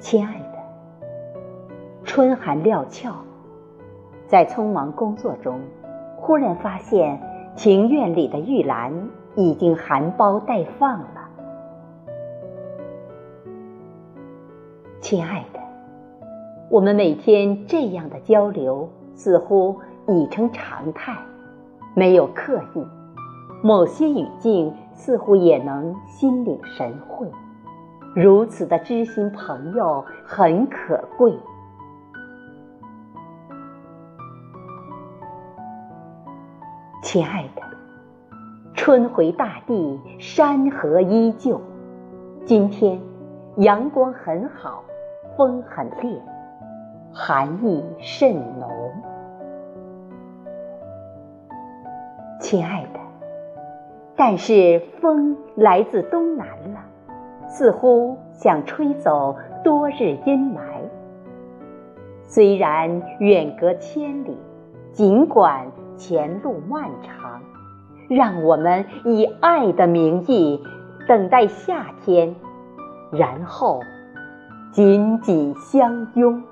亲爱的，春寒料峭，在匆忙工作中，忽然发现庭院里的玉兰已经含苞待放了。亲爱的，我们每天这样的交流，似乎已成常态，没有刻意。某些语境似乎也能心领神会。如此的知心朋友很可贵，亲爱的，春回大地，山河依旧。今天阳光很好，风很烈，寒意甚浓。亲爱的，但是风来自东南了。似乎想吹走多日阴霾。虽然远隔千里，尽管前路漫长，让我们以爱的名义等待夏天，然后紧紧相拥。